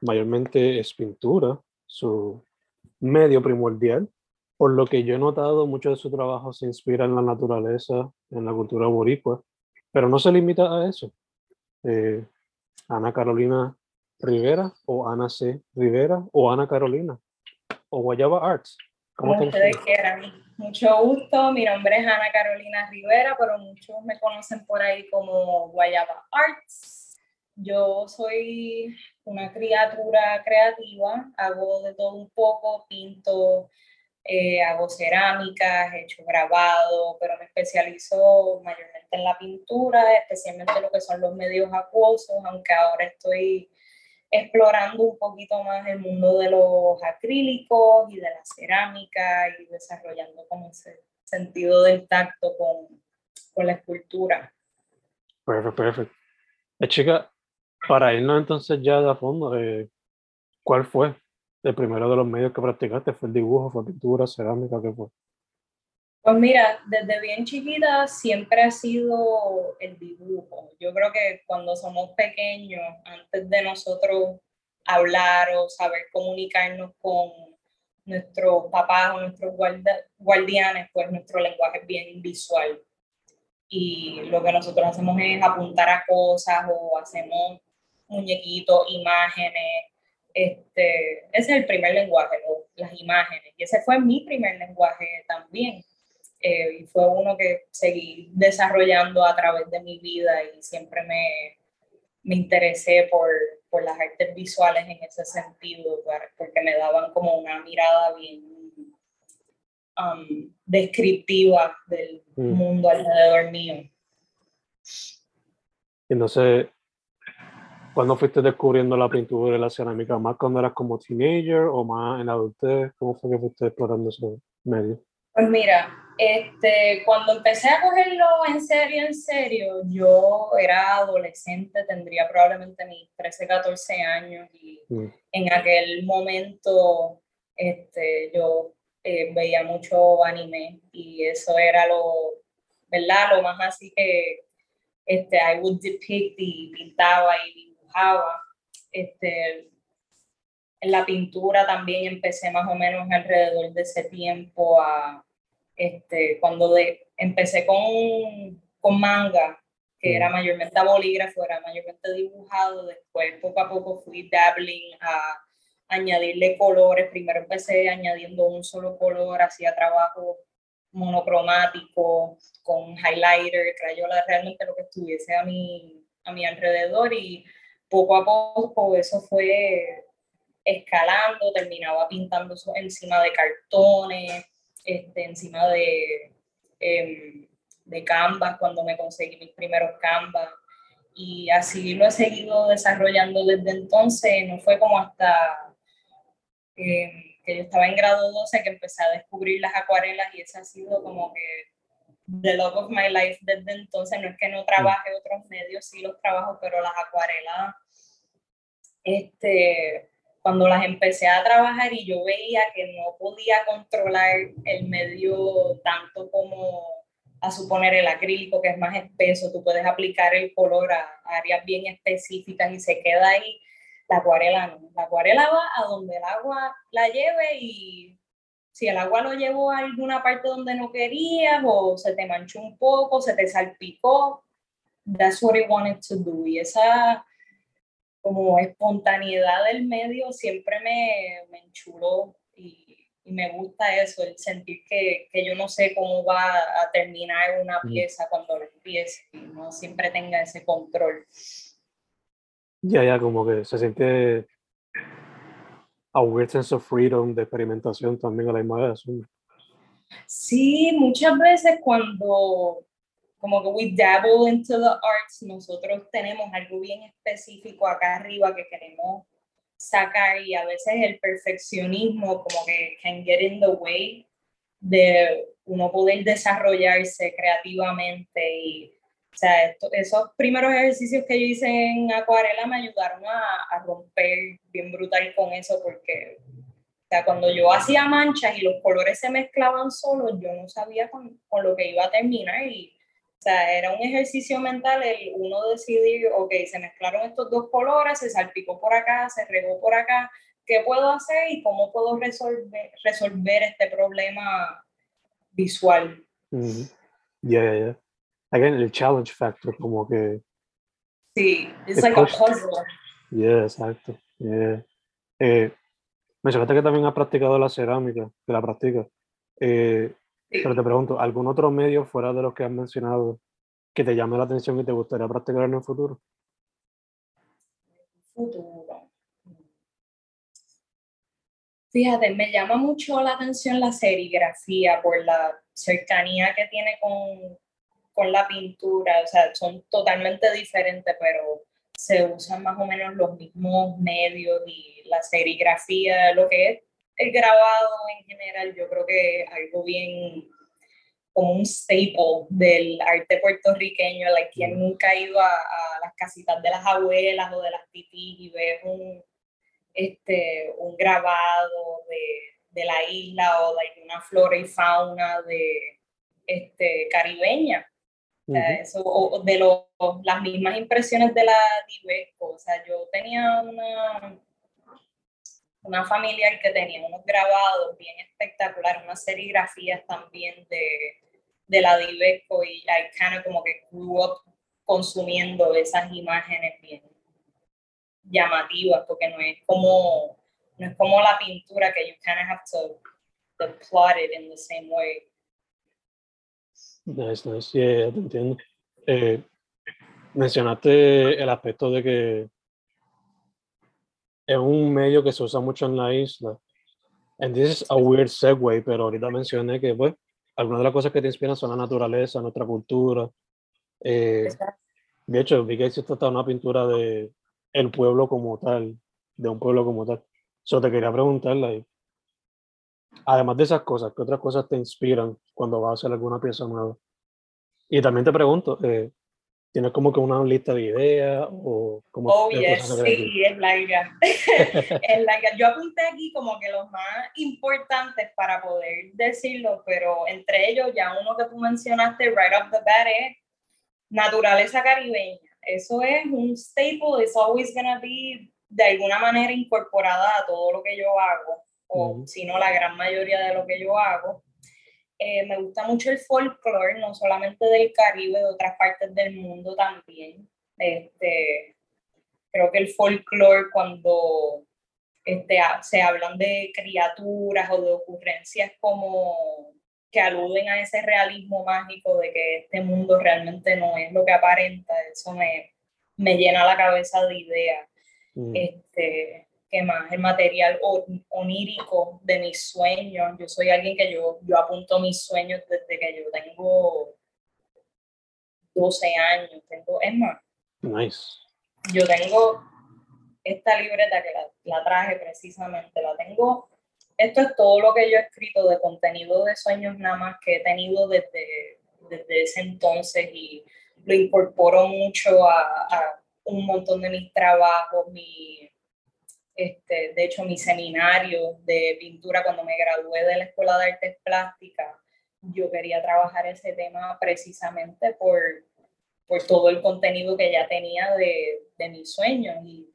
mayormente es pintura, su medio primordial. Por lo que yo he notado, mucho de su trabajo se inspira en la naturaleza, en la cultura boricua, pero no se limita a eso. Eh, Ana Carolina Rivera o Ana C. Rivera o Ana Carolina o Guayaba Arts. Como ustedes quieran. Mucho gusto, mi nombre es Ana Carolina Rivera, pero muchos me conocen por ahí como Guayaba Arts. Yo soy una criatura creativa, hago de todo un poco, pinto, eh, hago cerámicas, he hecho grabado, pero me especializo mayormente en la pintura, especialmente lo que son los medios acuosos, aunque ahora estoy explorando un poquito más el mundo de los acrílicos y de la cerámica y desarrollando como ese sentido del tacto con, con la escultura. Perfecto, perfecto. Eh, chica, para irnos entonces ya de a fondo, eh, ¿cuál fue el primero de los medios que practicaste? ¿Fue el dibujo, fue pintura, cerámica? ¿Qué fue? Pues mira, desde bien chiquita siempre ha sido el dibujo. Yo creo que cuando somos pequeños, antes de nosotros hablar o saber comunicarnos con nuestros papás o nuestros guardianes, pues nuestro lenguaje es bien visual. Y lo que nosotros hacemos es apuntar a cosas o hacemos muñequitos, imágenes. Este, ese es el primer lenguaje, las imágenes. Y ese fue mi primer lenguaje también. Eh, y fue uno que seguí desarrollando a través de mi vida y siempre me, me interesé por, por, las artes visuales en ese sentido, porque me daban como una mirada bien um, descriptiva del mm. mundo alrededor mío. Sé, ¿cuándo fuiste descubriendo la pintura y la cerámica? ¿Más cuando eras como teenager o más en la adultez? ¿Cómo fue que fuiste explorando ese medio? Pues mira, este, cuando empecé a cogerlo en serio, en serio, yo era adolescente, tendría probablemente mis 13, 14 años y mm. en aquel momento este, yo eh, veía mucho anime y eso era lo, ¿verdad? Lo más así que este, I would depict y pintaba y dibujaba. Este, en la pintura también empecé más o menos alrededor de ese tiempo a este, cuando de, empecé con, con manga, que era mm. mayormente a bolígrafo, era mayormente dibujado, después poco a poco fui dabbling a añadirle colores, primero empecé añadiendo un solo color, hacía trabajo monocromático, con highlighter, crayola, realmente lo que estuviese a mi, a mi alrededor y poco a poco eso fue escalando, terminaba pintando encima de cartones, este, encima de, eh, de Canvas cuando me conseguí mis primeros Canvas. Y así lo he seguido desarrollando desde entonces. No fue como hasta em, que yo estaba en grado 12 que empecé a descubrir las acuarelas y ese ha sido como que the love of my life desde entonces. No es que no trabaje otros medios, sí los trabajo, pero las acuarelas este, cuando las empecé a trabajar y yo veía que no podía controlar el medio tanto como a suponer el acrílico que es más espeso, tú puedes aplicar el color a áreas bien específicas y se queda ahí. La acuarela no, la acuarela va a donde el agua la lleve y si el agua lo llevó a alguna parte donde no querías o se te manchó un poco, se te salpicó, that's what I wanted to do. Y esa como espontaneidad del medio siempre me, me enchuló y, me gusta eso, el sentir que, que, yo no sé cómo va a terminar una pieza cuando la empiece y no siempre tenga ese control. Ya, ya, como que se siente a weird sense of freedom, de experimentación también a la imagen. Sí, muchas veces cuando como que we dabble into the arts, nosotros tenemos algo bien específico acá arriba que queremos sacar y a veces el perfeccionismo como que can get in the way de uno poder desarrollarse creativamente y o sea, esos primeros ejercicios que yo hice en acuarela me ayudaron a, a, romper bien brutal con eso porque o sea, cuando yo hacía manchas y los colores se mezclaban solos, yo no sabía con, con lo que iba a terminar y o sea, era un ejercicio mental el uno decidir, ok, se mezclaron estos dos colores, se salpicó por acá, se regó por acá, ¿qué puedo hacer y cómo puedo resolver, resolver este problema visual? Ya, ya, ya. Again, el challenge factor, como que... Sí, es like a puzzle. Yeah, exacto. Yeah. Eh, mencionaste que también has practicado la cerámica, que la practicas. Eh, pero te pregunto, ¿algún otro medio fuera de los que has mencionado que te llame la atención y te gustaría practicar en el futuro? Futuro. Fíjate, me llama mucho la atención la serigrafía por la cercanía que tiene con, con la pintura. O sea, son totalmente diferentes, pero se usan más o menos los mismos medios y la serigrafía, lo que es el grabado en general, yo creo que es algo bien como un staple del arte puertorriqueño, like, quien nunca ha ido a, las casitas de las abuelas o de las titis y ve un, este, un grabado de, de la isla o de una flora y fauna de, este, caribeña. Eso, o de las mismas impresiones de la Diveco. O sea, yo tenía una, una familiar que tenía unos grabados bien espectaculares, unas serigrafías también de, de la Diveco y I kind of como que grew up consumiendo esas imágenes bien llamativas porque no es como no es como la pintura que you kind of have to, plot it in the same way. Nice, nice. Yeah, te entiendo. Eh, mencionaste el aspecto de que es un medio que se usa mucho en la isla. And this is a weird segue, pero ahorita mencioné que, pues, algunas de las cosas que te inspiran son la naturaleza, nuestra cultura. Eh, de hecho, vi que hiciste hasta una pintura de el pueblo como tal, de un pueblo como tal. Solo te quería preguntarle, además de esas cosas, ¿qué otras cosas te inspiran cuando vas a hacer alguna pieza nueva? Y también te pregunto, eh, ¿Tienes como que una lista de ideas o como Oh, yes, sí, es larga. es larga. Yo apunté aquí como que los más importantes para poder decirlo, pero entre ellos ya uno que tú mencionaste right off the bat es naturaleza caribeña. Eso es un staple, it's always gonna be de alguna manera incorporada a todo lo que yo hago, o si no la gran mayoría de lo que yo hago. Eh, me gusta mucho el folclore, no solamente del Caribe, de otras partes del mundo también. Este, creo que el folclore cuando este, se hablan de criaturas o de ocurrencias como que aluden a ese realismo mágico de que este mundo realmente no es lo que aparenta, eso me, me llena la cabeza de ideas. Mm. Este, ¿qué más? El material onírico de mis sueños. Yo soy alguien que yo, yo apunto mis sueños desde que yo tengo 12 años. Tengo, es más, nice. yo tengo esta libreta que la, la, traje precisamente, la tengo. Esto es todo lo que yo he escrito de contenido de sueños nada más que he tenido desde, desde ese entonces y lo incorporo mucho a, a un montón de mis trabajos, mi, Este, de hecho, mi seminario de pintura cuando me gradué de la Escuela de Artes Plásticas, yo quería trabajar ese tema precisamente por, por todo el contenido que ya tenía de, de mis sueños. Y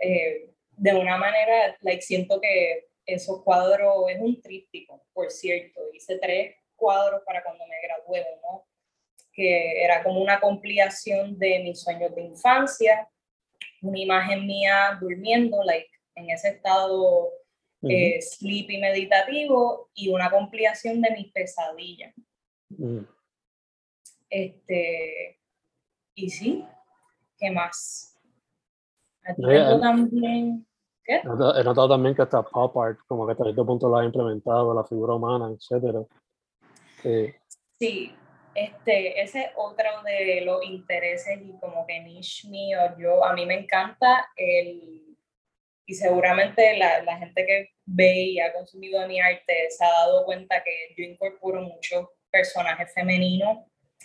eh, de una manera, like, siento que esos cuadros es un tríptico, por cierto. Hice tres cuadros para cuando me gradué, ¿no? que era como una compilación de mis sueños de infancia, una imagen mía durmiendo, like, en ese estado eh, sleepy meditativo y una compilación de mis pesadillas. Este, y sí, ¿qué más? también. ¿Qué? He notado también que hasta pop art, como que hasta este punto lo ha implementado, la figura humana, etc. Sí, este, ese es otro de los intereses y como que niche mío. Yo, a mí me encanta el y seguramente la, la, gente que ve y ha consumido mi arte se ha dado cuenta que yo incorporo muchos personajes femeninos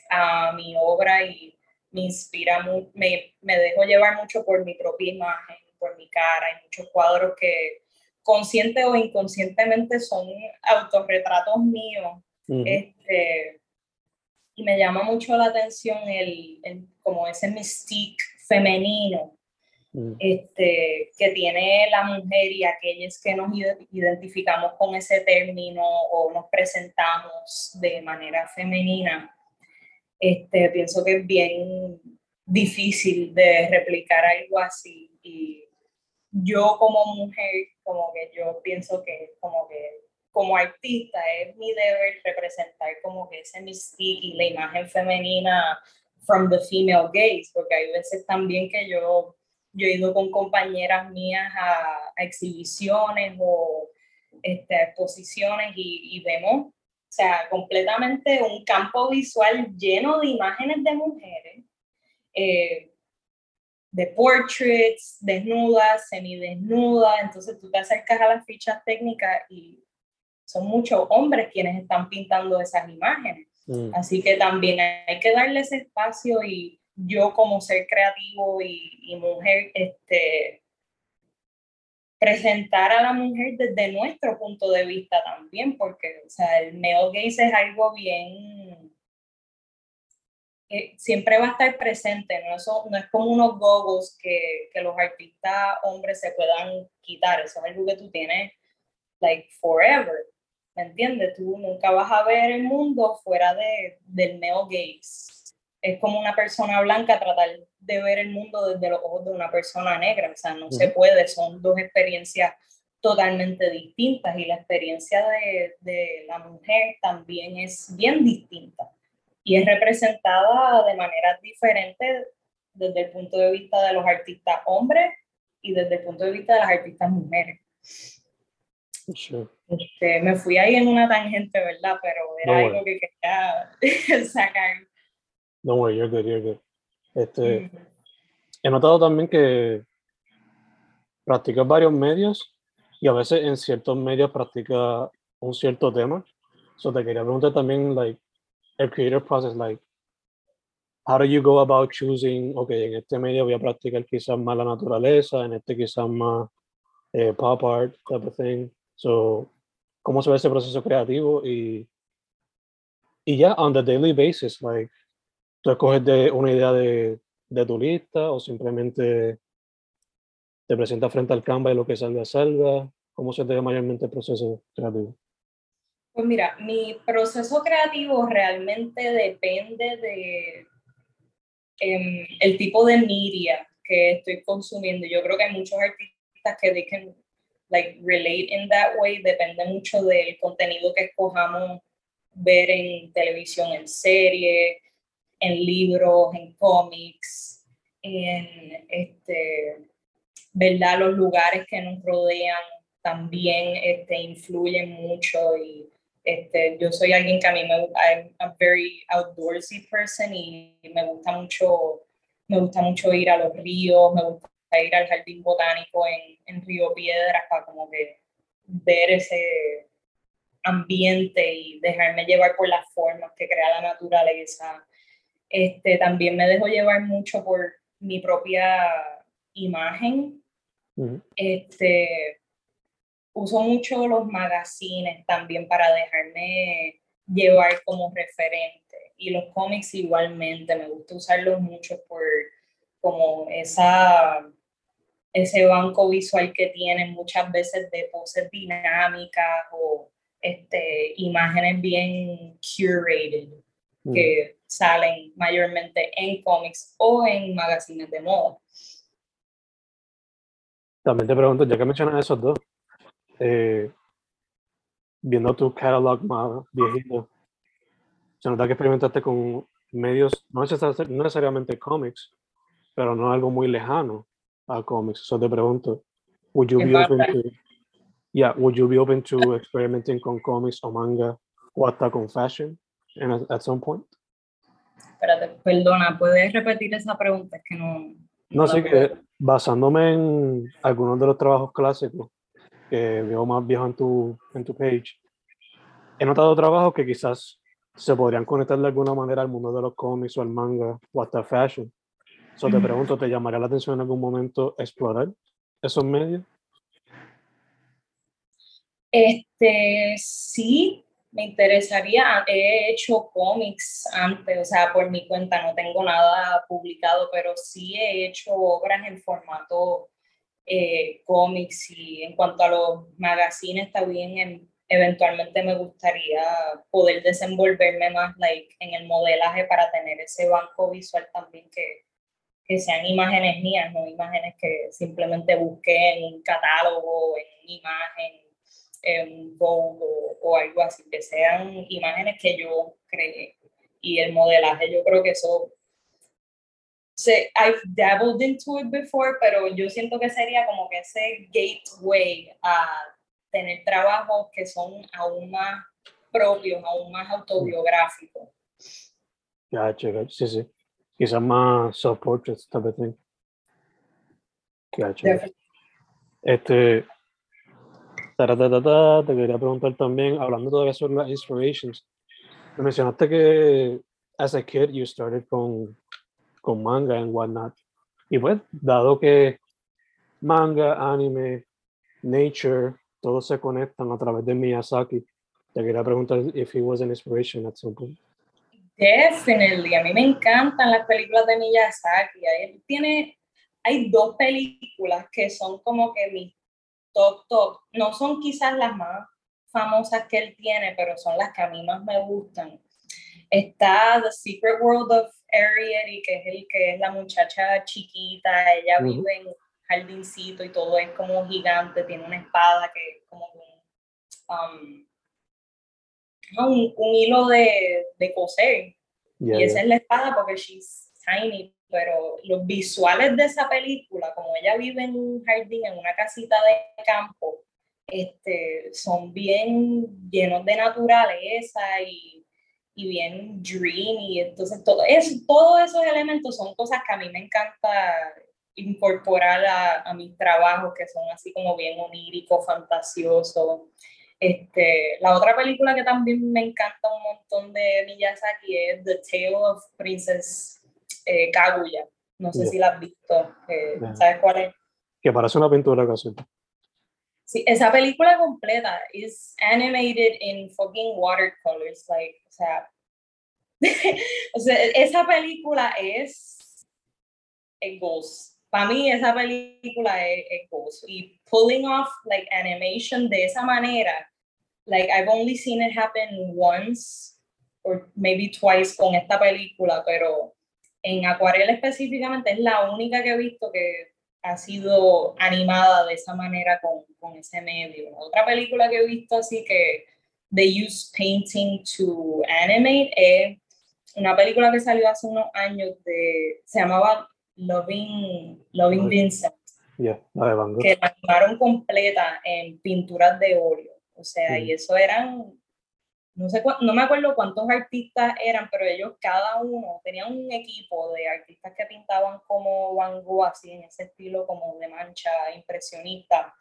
a mi obra y me inspira, me, me dejo llevar mucho por mi propia imagen, por mi cara. Hay muchos cuadros que consciente o inconscientemente son autorretratos míos. este, y me llama mucho la atención el, el como ese mystique femenino Mm. este, que tiene la mujer y aquellos que nos identificamos con ese término o nos presentamos de manera femenina, este, pienso que es bien difícil de replicar algo así. Y yo como mujer, como que yo pienso que como que como artista es mi deber representar como que ese mystique y la imagen femenina from the female gaze, porque hay veces también que yo yo he ido con compañeras mías a, exhibiciones o este, exposiciones y, vemos, o sea, completamente un campo visual lleno de imágenes de mujeres, eh, de portraits, desnudas, semidesnudas, entonces tú te acercas a las fichas técnicas y son muchos hombres quienes están pintando esas imágenes. Mm. Así que también hay que darle ese espacio y yo como ser creativo y, mujer, este, presentar a la mujer desde nuestro punto de vista también, porque o sea, el male gaze es algo bien que siempre va a estar presente, no, Eso, no es como unos gogos que, que, los artistas hombres se puedan quitar, eso es algo que tú tienes like forever, ¿me entiendes? Tú nunca vas a ver el mundo fuera de, del male gaze es como una persona blanca tratar de ver el mundo desde los ojos de una persona negra, o sea, no se puede, son dos experiencias totalmente distintas y la experiencia de, de, la mujer también es bien distinta y es representada de maneras diferentes desde el punto de vista de los artistas hombres y desde el punto de vista de las artistas mujeres. Este, me fui ahí en una tangente, ¿verdad? Pero era algo que quería sacar. No way, you're good, you're good. Este, He notado también que practicas varios medios y a veces en ciertos medios practicas un cierto tema. So te quería preguntar también, like, el creative process, like, how do you go about choosing, ok, en este medio voy a practicar quizás más la naturaleza, en este quizás más eh, pop art, type of thing. So, ¿cómo se ve ese proceso creativo? Y, y ya, on the daily basis, like, tú escoges de una idea de, de, tu lista o simplemente te presentas frente al Canva y lo que salga, salga? ¿Cómo se te ve mayormente el proceso creativo? Pues mira, mi proceso creativo realmente depende de em, el tipo de media que estoy consumiendo. Yo creo que hay muchos artistas que they can like relate in that way. Depende mucho del contenido que escojamos ver en televisión, en serie, en libros, en cómics, en este, ¿verdad? los lugares que nos rodean también este, influyen mucho y este, yo soy alguien que a mí me I'm a very outdoorsy person y me gusta mucho, me gusta mucho ir a los ríos, me gusta ir al jardín botánico en, en Río Piedras para como que ver ese ambiente y dejarme llevar por las formas que crea la naturaleza este, también me dejo llevar mucho por mi propia imagen Este, uso mucho los magazines también para dejarme llevar como referente. Y los cómics igualmente, me gusta usarlos mucho por como esa, ese banco visual que tienen muchas veces de poses dinámicas o este, imágenes bien curated mm. que salen mayormente en cómics o en magazines de moda. También te pregunto, ya que mencionas esos dos, eh, viendo tu catalog más viejito, se nota que experimentaste con medios, no necesariamente cómics, pero no algo muy lejano a cómics. Eso te pregunto, would you be open to, yeah, would you be open to experimenting con cómics o manga o hasta con fashion at, some point? Espérate, perdona, ¿puedes repetir esa pregunta? Es que no... No, sé que basándome en algunos de los trabajos clásicos que veo más viejos en tu, en tu page, he notado trabajos que quizás se podrían conectar de alguna manera al mundo de los cómics o al manga o hasta fashion. So te pregunto, ¿te llamaría la atención en algún momento explorar esos medios? Este, sí, me interesaría. He hecho cómics antes, o sea, por mi cuenta no tengo nada publicado, pero sí he hecho obras en formato eh, cómics y en cuanto a los magazines también eventualmente me gustaría poder desenvolverme más like, en el modelaje para tener ese banco visual también que, que sean imágenes mías, no imágenes que simplemente busqué en un catálogo, en una imagen, en un Vogue o, algo así, que sean imágenes que yo creé. Y el modelaje, yo creo que eso, se, I've dabbled into it before, pero yo siento que sería como que ese gateway a tener trabajos que son aún más propios, aún más autobiográficos. Ya, sí, sí quizás más soft portraits type of thing. Te quería preguntar también, hablando todavía sobre las inspirations, me mencionaste que as a kid you started con, con manga and whatnot. Y pues, dado que manga, anime, nature, todos se conectan a través de Miyazaki, te quería preguntar if he was an inspiration at some point. Definitely, a mí me encantan las películas de Miyazaki. Él tiene, hay dos películas que son como que mis top top. No son quizás las más famosas que él tiene, pero son las que a mí más me gustan. Está The Secret World of Ariel, que es el que es la muchacha chiquita, ella vive en un jardincito y todo es como gigante, tiene una espada que es como un, um, un, un hilo de, de coser. y esa es la espada porque she's tiny, pero los visuales de esa película, como ella vive en un jardín, en una casita de campo, este, son bien llenos de naturaleza y, y bien dreamy. Entonces, todo eso, todos esos elementos son cosas que a mí me encanta incorporar a, a mis trabajos, que son así como bien oníricos, fantasiosos. Este, la otra película que también me encanta un montón de Miyazaki es The Tale of Princess eh, Kaguya. No sé si la has visto. Eh, ¿Sabes cuál es? Que parece una pintura casi. Sí, esa película completa es animated in fucking watercolors. Like, o sea, o sea, esa película es el ghost. Para mí esa película es el ghost. Y pulling off like animation de esa manera like I've only seen it happen once or maybe twice con esta película, pero en Acuarela específicamente es la única que he visto que ha sido animada de esa manera con, con ese medio. Otra película que he visto así que they use painting to animate es una película que salió hace unos años de se llamaba Loving Loving Vincent. Yeah, que la animaron completa en pinturas de óleo. O sea, y eso eran, no sé, no me acuerdo cuántos artistas eran, pero ellos cada uno tenían un equipo de artistas que pintaban como Van Gogh, así en ese estilo como de mancha impresionista.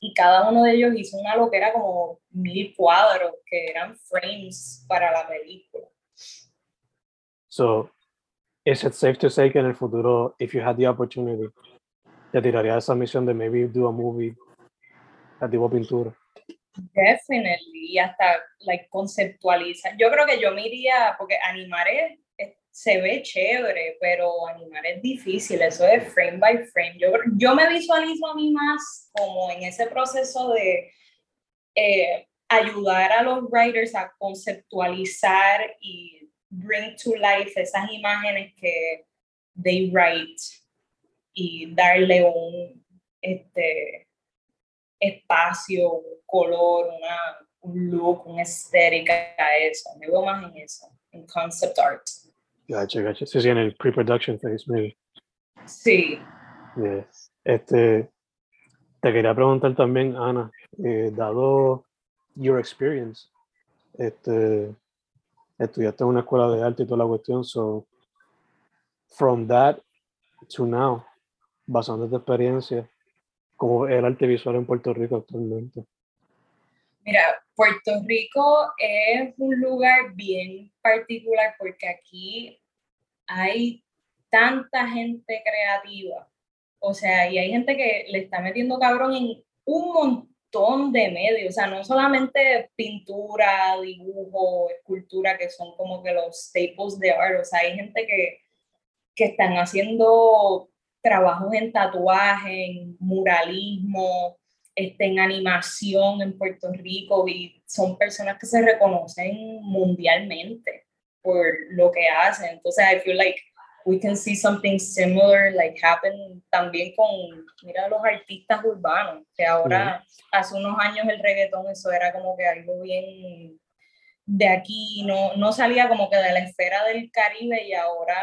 Y cada uno de ellos hizo una loquera como mil cuadros que eran frames para la película. So, is it safe to say que en el futuro, if you had the opportunity, te tiraría esa misión de maybe do a movie, a tipo pintura. Definitely, y hasta like conceptualiza. Yo creo que yo me iría, porque animar se ve chévere, pero animar es difícil, eso es frame by frame. Yo, yo me visualizo a mí más como en ese proceso de eh, ayudar a los writers a conceptualizar y bring to life esas imágenes que they write y darle un este, espacio, un color, una, un look, una estética a eso. Me veo más en eso, en concept art. Gotcha, gotcha. Sí, sí, en el pre-production phase, maybe. Sí. Este, te quería preguntar también, Ana, eh, dado your experience, este, estudiaste en una escuela de arte y toda la cuestión, so from that to now, basando en tu experiencia, ¿cómo es el arte visual en Puerto Rico actualmente? Mira, Puerto Rico es un lugar bien particular porque aquí hay tanta gente creativa. O sea, y hay gente que le está metiendo cabrón en un montón de medios. O sea, no solamente pintura, dibujo, escultura, que son como que los staples de arte. O sea, hay gente que, que están haciendo trabajos en tatuaje, en muralismo, este, en animación en Puerto Rico y son personas que se reconocen mundialmente por lo que hacen. Entonces, I feel like we can see something similar like happen también con, mira, los artistas urbanos, que ahora, hace unos años el reggaetón, eso era como que algo bien de aquí, no, no salía como que de la esfera del Caribe y ahora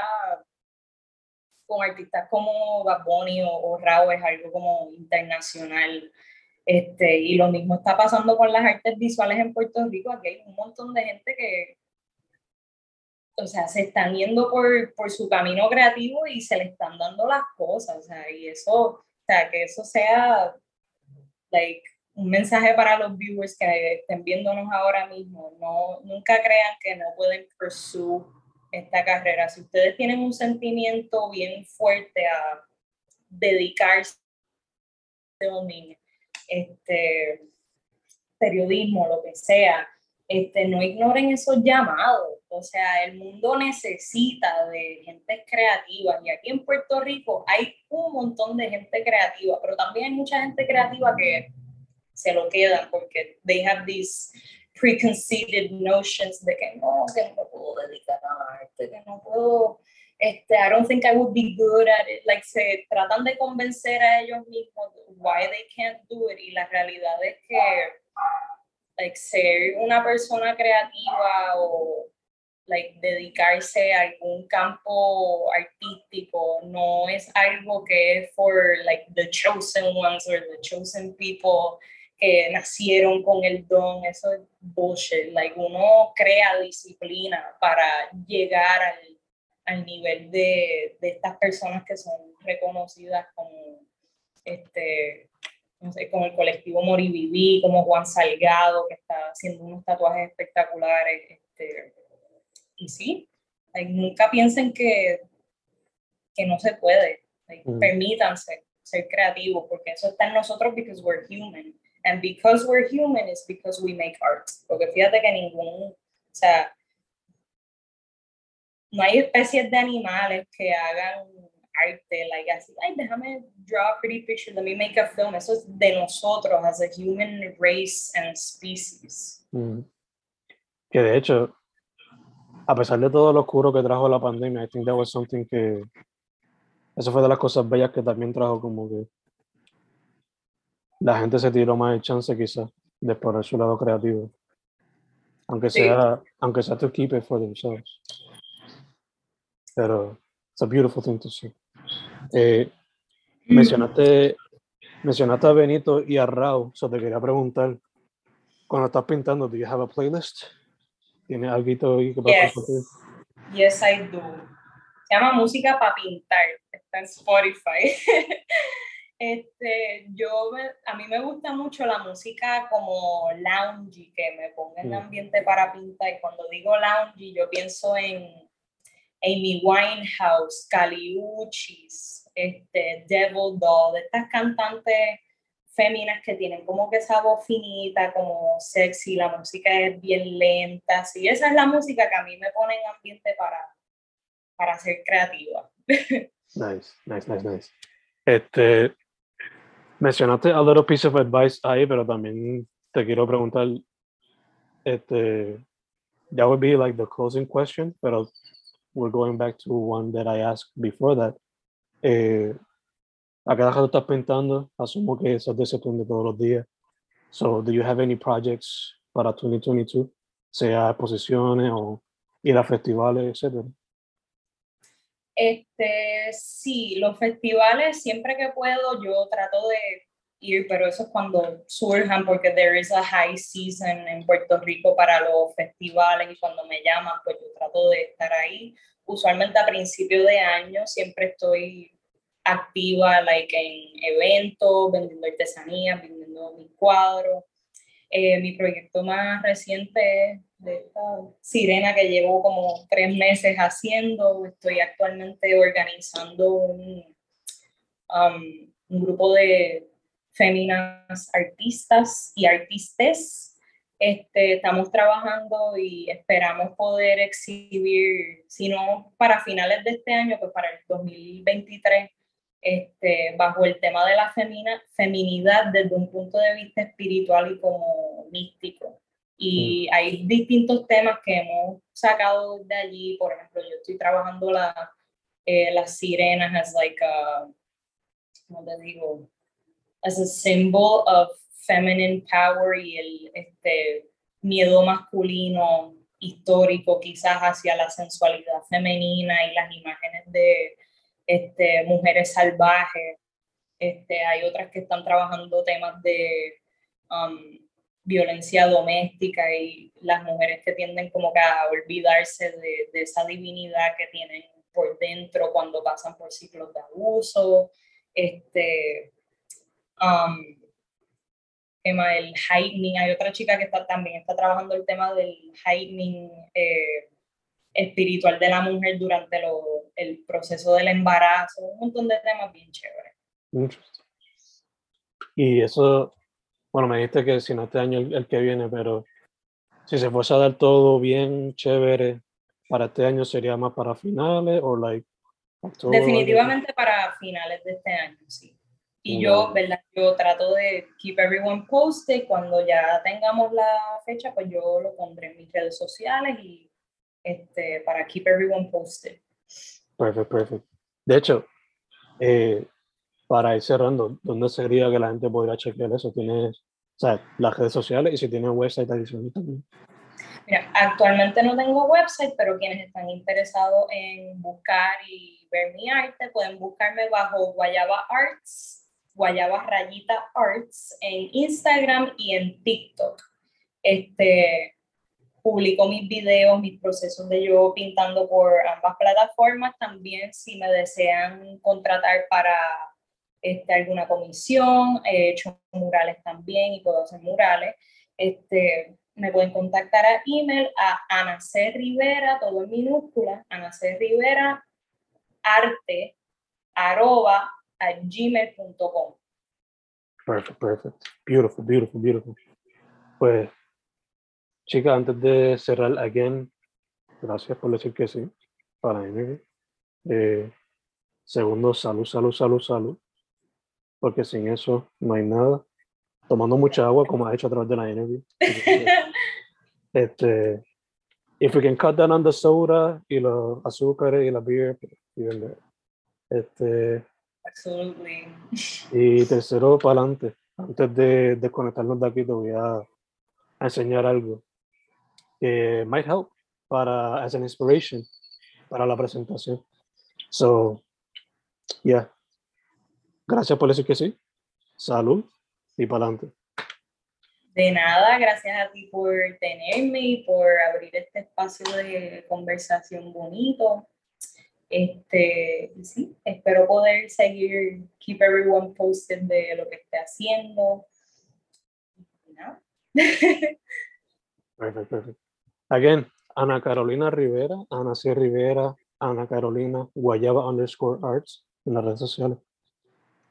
con artistas como Bad Bunny o, o Rao es algo como internacional. Este, y lo mismo está pasando con las artes visuales en Puerto Rico. Aquí hay un montón de gente que, o sea, se están yendo por, por su camino creativo y se le están dando las cosas. O sea, y eso, o sea, que eso sea, like, un mensaje para los viewers que estén viéndonos ahora mismo. No, nunca crean que no pueden pursue esta carrera. Si ustedes tienen un sentimiento bien fuerte a dedicarse a un este, periodismo, lo que sea, este, no ignoren esos llamados. O sea, el mundo necesita de gente creativa y aquí en Puerto Rico hay un montón de gente creativa, pero también hay mucha gente creativa que se lo quedan porque they have these preconceived notions de que no, que no me puedo dedicar a arte, que no puedo este, I don't think I would be good at it. Like, se tratan de convencer a ellos mismos why they can't do it. Y la realidad es que, like, ser una persona creativa o, like, dedicarse a algún campo artístico no es algo que es for, like, the chosen ones or the chosen people que nacieron con el don. Eso es bullshit. Like, uno crea disciplina para llegar al al nivel de, de, estas personas que son reconocidas como, este, no sé, como el colectivo Moriviví, como Juan Salgado, que está haciendo unos tatuajes espectaculares. Este, y sí, nunca piensen que, que no se puede. Mm. Permítanse ser creativos, porque eso está en nosotros because we're human. And because we're human is because we make art. Porque fíjate que ningún, o sea, no hay especies de animales que hagan arte, like así, ay, déjame draw a pretty picture, let me make a film. Eso es de nosotros, as a human race and species. Mm. Que de hecho, a pesar de todo lo oscuro que trajo la pandemia, I think that was something que, eso fue de las cosas bellas que también trajo como que la gente se tiró más el chance quizás de explorar su lado creativo. Aunque sea, aunque sea to keep it for themselves. Pero it's a beautiful thing to see. Eh, mencionaste, mencionaste a Benito y a Rao, so te quería preguntar, cuando estás pintando, ¿do you have a playlist? ¿Tienes algo ahí que yes. yes, I do. Se llama Música para Pintar, está en Spotify. este, yo, a mí me gusta mucho la música como lounge, que me ponga en mm. ambiente para pintar. Y cuando digo lounge, yo pienso en Amy Winehouse, Caliuchis, este, Devil Doll, estas cantantes féminas que tienen como que esa voz finita, como sexy, la música es bien lenta, sí, esa es la música que a mí me pone en ambiente para, para ser creativa. Nice, nice, nice, nice. Este, mencionaste a little piece of advice ahí, pero también te quiero preguntar, este, that would be like the closing question, pero we're going back to one that I asked before that. Eh, a cada rato estás pintando, asumo que eso de todos los días. So, do you have any projects para 2022? Sea exposiciones o ir a festivales, etcétera. Este, sí, los festivales, siempre que puedo, yo trato de ir, pero eso es cuando surjan, porque there is a high season en Puerto Rico para los festivales y cuando me llaman, pues yo trato de estar ahí. Usualmente a principio de año siempre estoy activa like, en eventos, vendiendo artesanías, vendiendo mis cuadros. Eh, mi proyecto más reciente es de esta sirena que llevo como tres meses haciendo. Estoy actualmente organizando un, um, un grupo de féminas artistas y artistes. Este, estamos trabajando y esperamos poder exhibir, si no para finales de este año, pues para el 2023, este, bajo el tema de la femina, feminidad desde un punto de vista espiritual y como místico. Y mm. hay distintos temas que hemos sacado de allí. Por ejemplo, yo estoy trabajando la, eh, las sirenas as like a, ¿cómo te digo? As a symbol of feminine power y el este, miedo masculino histórico quizás hacia la sensualidad femenina y las imágenes de este, mujeres salvajes. Este, hay otras que están trabajando temas de um, violencia doméstica y las mujeres que tienden como que a olvidarse de, de, esa divinidad que tienen por dentro cuando pasan por ciclos de abuso. Este, um, del heightening, hay otra chica que está, también está trabajando el tema del heightening eh, espiritual de la mujer durante lo, el proceso del embarazo, un montón de temas bien chéveres. Y eso, bueno, me dijiste que si no este año el, que viene, pero si se fuese a dar todo bien chévere, para este año sería más para finales o like Definitivamente para finales de este año, sí. Y yo, ¿verdad? Yo trato de keep everyone posted. Cuando ya tengamos la fecha, pues yo lo pondré en mis redes sociales y este, para keep everyone posted. Perfecto, perfecto. De hecho, eh, para ir cerrando, ¿dónde sería que la gente podría chequear eso? ¿Tienes o sea, las redes sociales y si tienes website adicional también? Mira, actualmente no tengo website, pero quienes están interesados en buscar y ver mi arte pueden buscarme bajo Guayaba Arts, Guayaba Rayita Arts en Instagram y en TikTok. Este, publico mis videos, mis procesos de yo pintando por ambas plataformas. También si me desean contratar para este, alguna comisión, he hecho murales también y puedo hacer murales. Este, me pueden contactar a email a Ana. Rivera, todo en minúscula, Ana. Rivera, arte, arroba, a gmail.com. Perfect, perfect. Beautiful, beautiful, beautiful. Pues Chica, antes de cerrar, again, gracias por decir que sí para mí. Eh, segundo, salud, salud, salud, salud. Porque sin eso no hay nada. Tomando mucha agua, como ha hecho a través de la interview. este, if we can cut down on the soda y los azúcares y la beer, even better. Este, Absolutely. Y tercero, para adelante. Antes de desconectarnos de aquí, te voy a enseñar algo que might help para as an inspiration para la presentación. So, yeah. Gracias por decir que sí. Salud y para adelante. De nada, gracias a ti por tenerme y por abrir este espacio de conversación bonito. Este, sí, espero poder seguir, keep everyone posted de lo que esté haciendo. Perfecto, perfecto. Again, Ana Carolina Rivera, Ana C. Rivera, Ana Carolina, Guayaba underscore arts. en las redes sociales.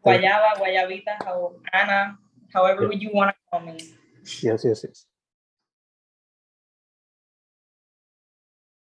Guayaba, Guayabita, how, Ana, however you want to call me. Yes, yes, yes.